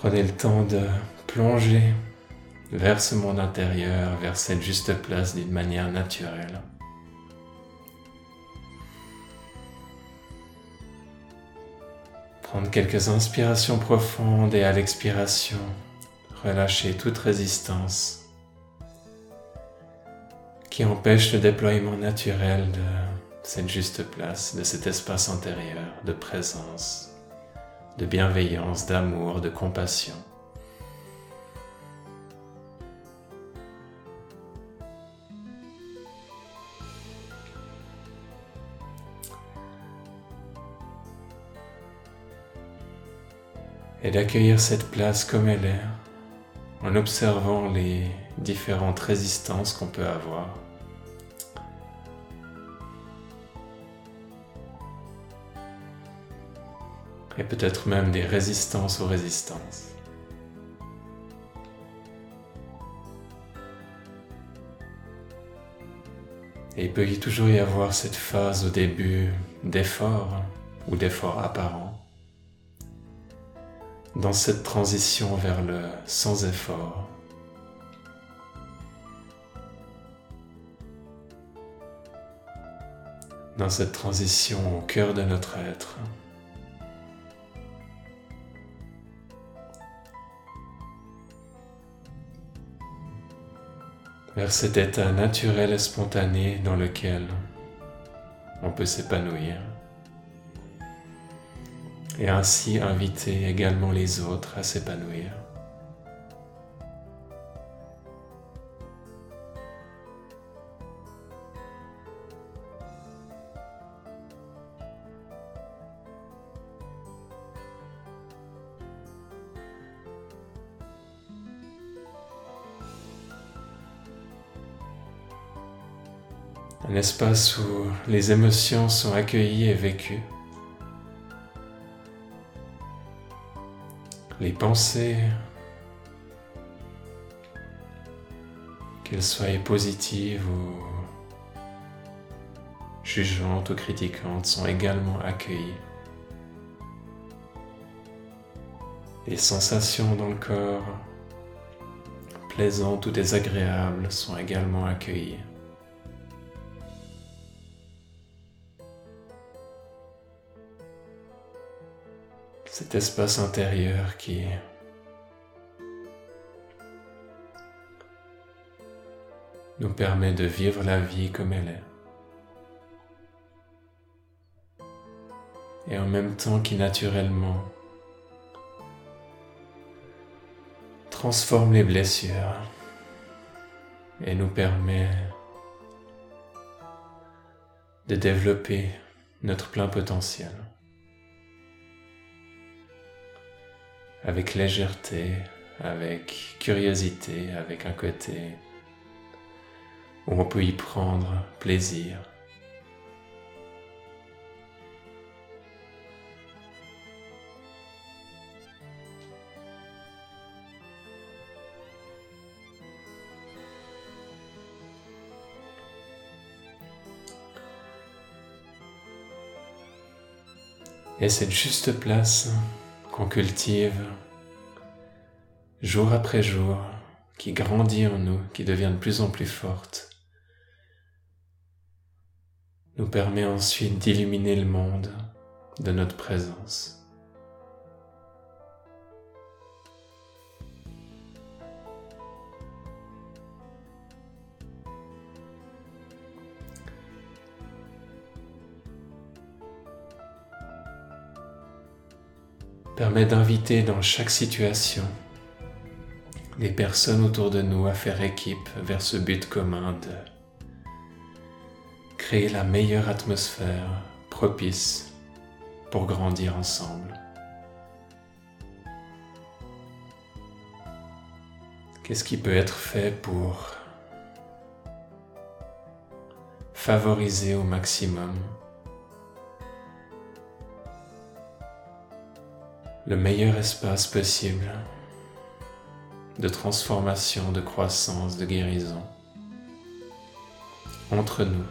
Prenez le temps de plonger vers ce monde intérieur, vers cette juste place d'une manière naturelle. Prendre quelques inspirations profondes et à l'expiration, relâcher toute résistance qui empêche le déploiement naturel de cette juste place, de cet espace intérieur de présence, de bienveillance, d'amour, de compassion. et d'accueillir cette place comme elle est, en observant les différentes résistances qu'on peut avoir. Et peut-être même des résistances aux résistances. Et il peut y toujours y avoir cette phase au début d'effort ou d'effort apparent dans cette transition vers le sans effort. Dans cette transition au cœur de notre être. Vers cet état naturel et spontané dans lequel on peut s'épanouir et ainsi inviter également les autres à s'épanouir. Un espace où les émotions sont accueillies et vécues. les pensées, qu'elles soient positives ou jugeantes ou critiquantes, sont également accueillies. Les sensations dans le corps, plaisantes ou désagréables, sont également accueillies. Cet espace intérieur qui nous permet de vivre la vie comme elle est. Et en même temps qui naturellement transforme les blessures et nous permet de développer notre plein potentiel. Avec légèreté, avec curiosité, avec un côté où on peut y prendre plaisir. Et cette juste place qu'on cultive jour après jour, qui grandit en nous, qui devient de plus en plus forte, nous permet ensuite d'illuminer le monde de notre présence. Permet d'inviter dans chaque situation les personnes autour de nous à faire équipe vers ce but commun de créer la meilleure atmosphère propice pour grandir ensemble. Qu'est-ce qui peut être fait pour favoriser au maximum le meilleur espace possible de transformation, de croissance, de guérison entre nous.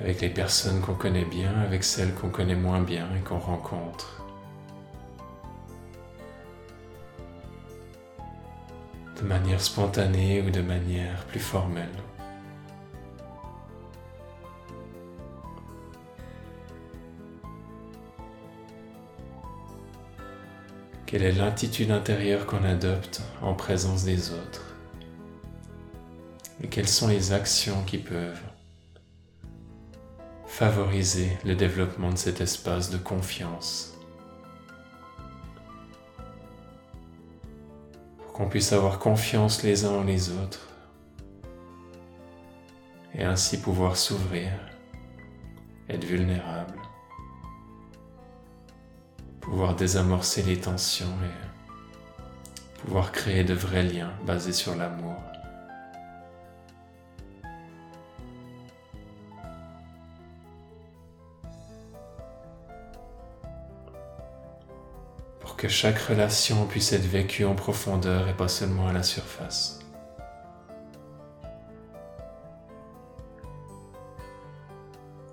avec les personnes qu'on connaît bien, avec celles qu'on connaît moins bien et qu'on rencontre. De manière spontanée ou de manière plus formelle. Quelle est l'attitude intérieure qu'on adopte en présence des autres? Et quelles sont les actions qui peuvent favoriser le développement de cet espace de confiance? Pour qu'on puisse avoir confiance les uns en les autres et ainsi pouvoir s'ouvrir, être vulnérable pouvoir désamorcer les tensions et pouvoir créer de vrais liens basés sur l'amour. Pour que chaque relation puisse être vécue en profondeur et pas seulement à la surface.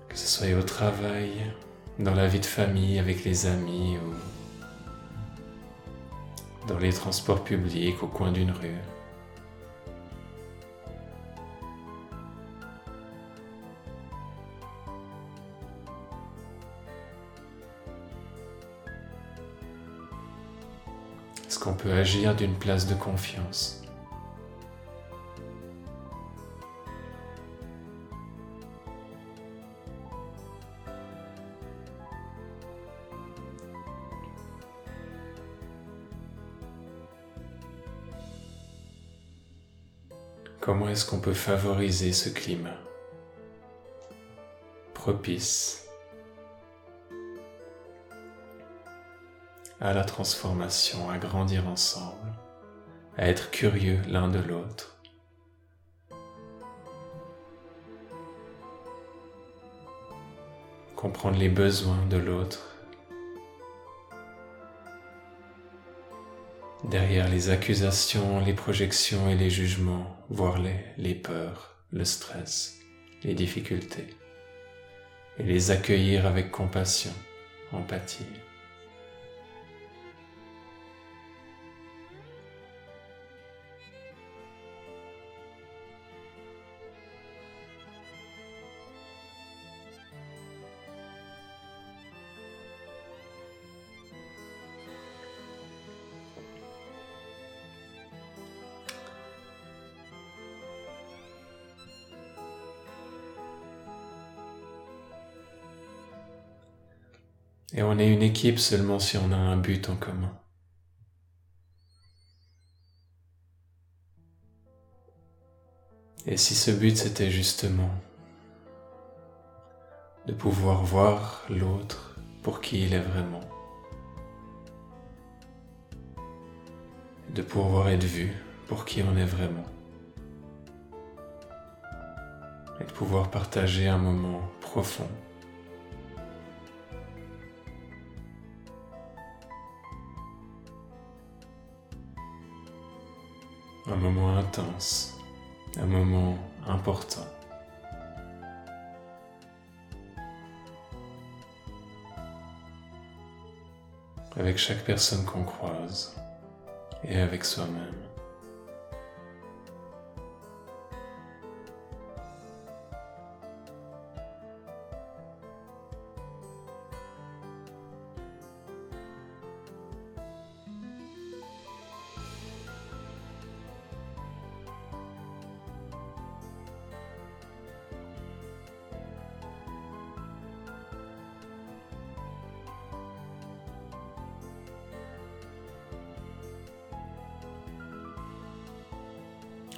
Que ce soit au travail, dans la vie de famille avec les amis ou dans les transports publics au coin d'une rue. Est-ce qu'on peut agir d'une place de confiance? Comment est-ce qu'on peut favoriser ce climat propice à la transformation, à grandir ensemble, à être curieux l'un de l'autre. Comprendre les besoins de l'autre derrière les accusations, les projections et les jugements, voire les, les peurs, le stress, les difficultés, et les accueillir avec compassion, empathie. Et on est une équipe seulement si on a un but en commun. Et si ce but c'était justement de pouvoir voir l'autre pour qui il est vraiment, de pouvoir être vu pour qui on est vraiment, et de pouvoir partager un moment profond un moment intense, un moment important. Avec chaque personne qu'on croise et avec soi-même.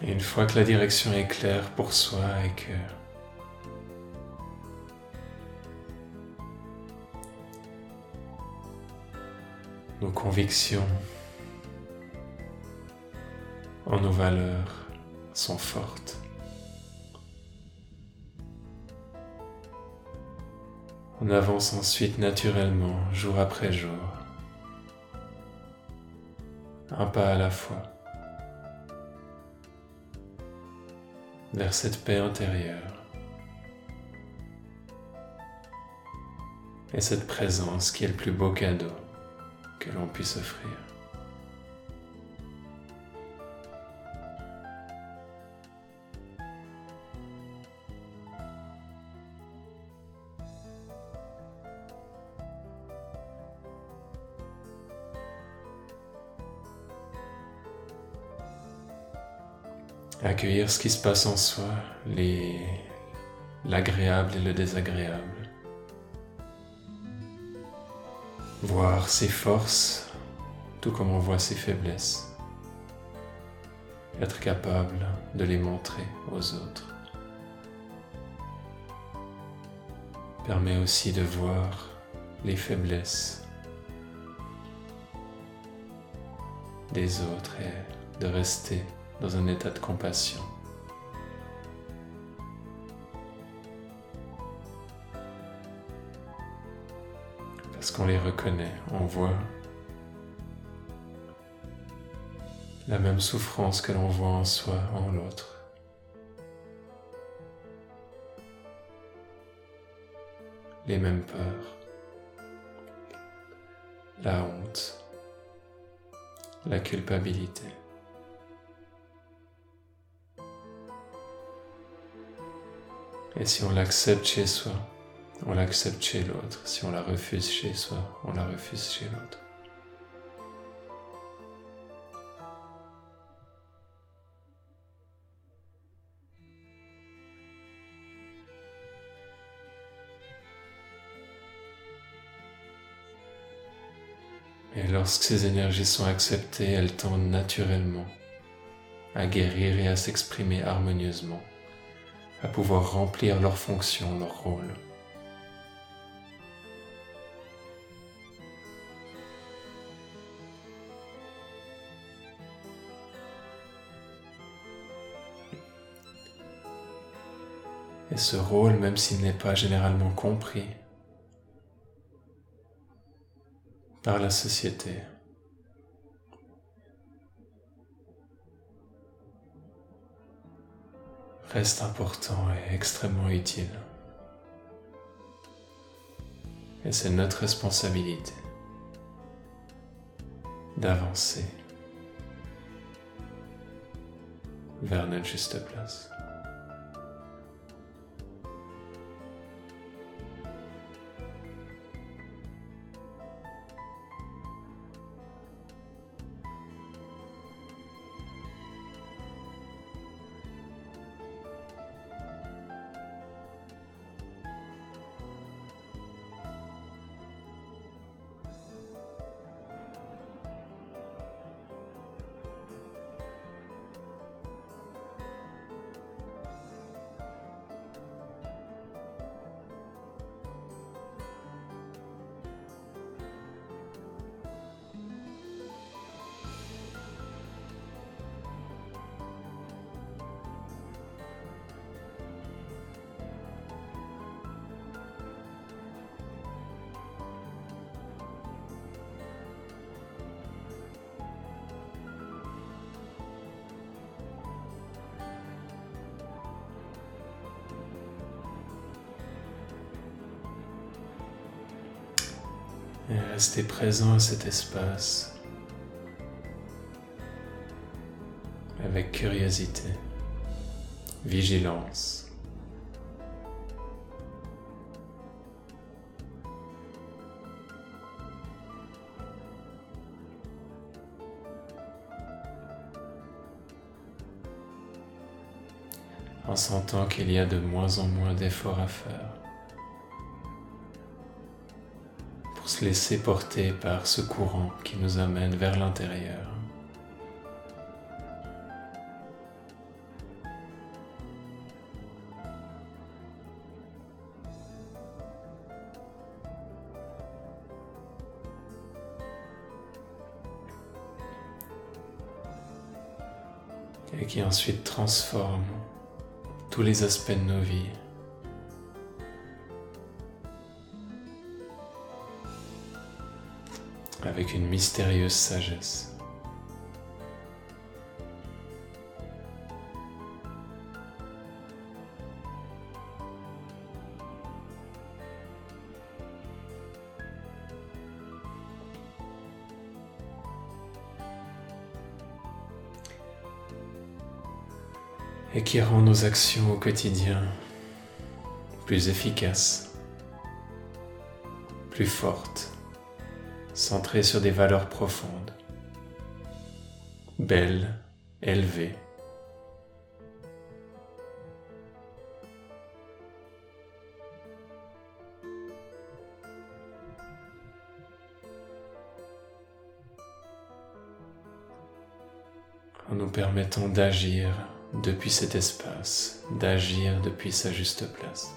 Une fois que la direction est claire pour soi et que nos convictions en nos valeurs sont fortes. On avance ensuite naturellement, jour après jour, un pas à la fois. vers cette paix intérieure et cette présence qui est le plus beau cadeau que l'on puisse offrir. Accueillir ce qui se passe en soi, l'agréable et le désagréable. Voir ses forces tout comme on voit ses faiblesses. Être capable de les montrer aux autres. Permet aussi de voir les faiblesses des autres et de rester dans un état de compassion. Parce qu'on les reconnaît, on voit la même souffrance que l'on voit en soi, en l'autre. Les mêmes peurs, la honte, la culpabilité. Et si on l'accepte chez soi, on l'accepte chez l'autre. Si on la refuse chez soi, on la refuse chez l'autre. Et lorsque ces énergies sont acceptées, elles tendent naturellement à guérir et à s'exprimer harmonieusement à pouvoir remplir leur fonction, leur rôle. Et ce rôle, même s'il n'est pas généralement compris par la société, reste important et extrêmement utile. Et c'est notre responsabilité d'avancer vers notre juste place. Et restez présent à cet espace avec curiosité, vigilance. en sentant qu'il y a de moins en moins d'efforts à faire. Se laisser porter par ce courant qui nous amène vers l'intérieur. et qui ensuite transforme tous les aspects de nos vies. une mystérieuse sagesse. et qui rend nos actions au quotidien plus efficaces, plus fortes centrées sur des valeurs profondes, belles, élevées. en nous permettant d'agir depuis cet espace, d'agir depuis sa juste place.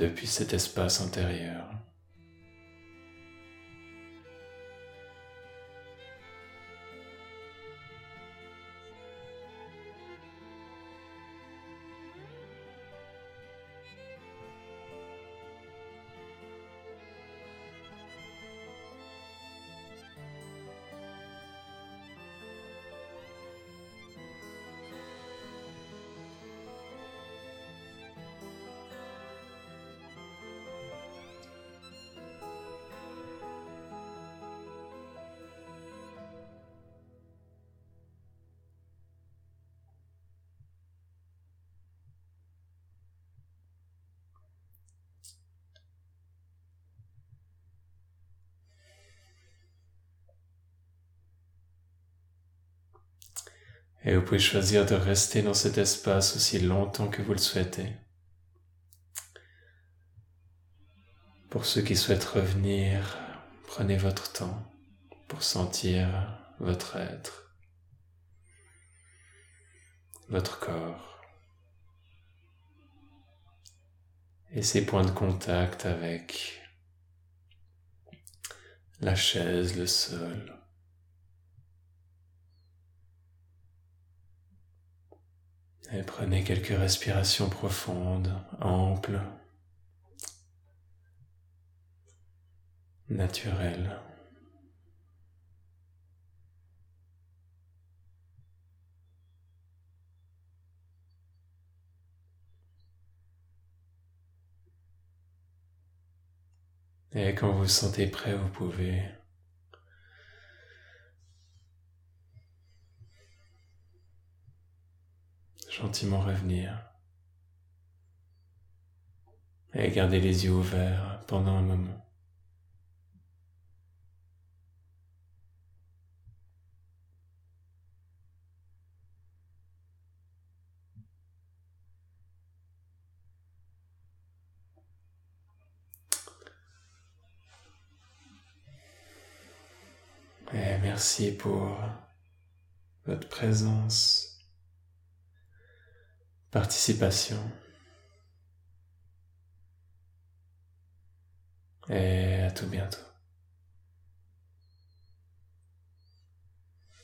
Depuis cet espace intérieur. Et vous pouvez choisir de rester dans cet espace aussi longtemps que vous le souhaitez. Pour ceux qui souhaitent revenir, prenez votre temps pour sentir votre être, votre corps et ses points de contact avec la chaise, le sol. Et prenez quelques respirations profondes, amples, naturelles. Et quand vous sentez prêt, vous pouvez gentiment revenir et garder les yeux ouverts pendant un moment. Et merci pour votre présence participation. Et à tout bientôt.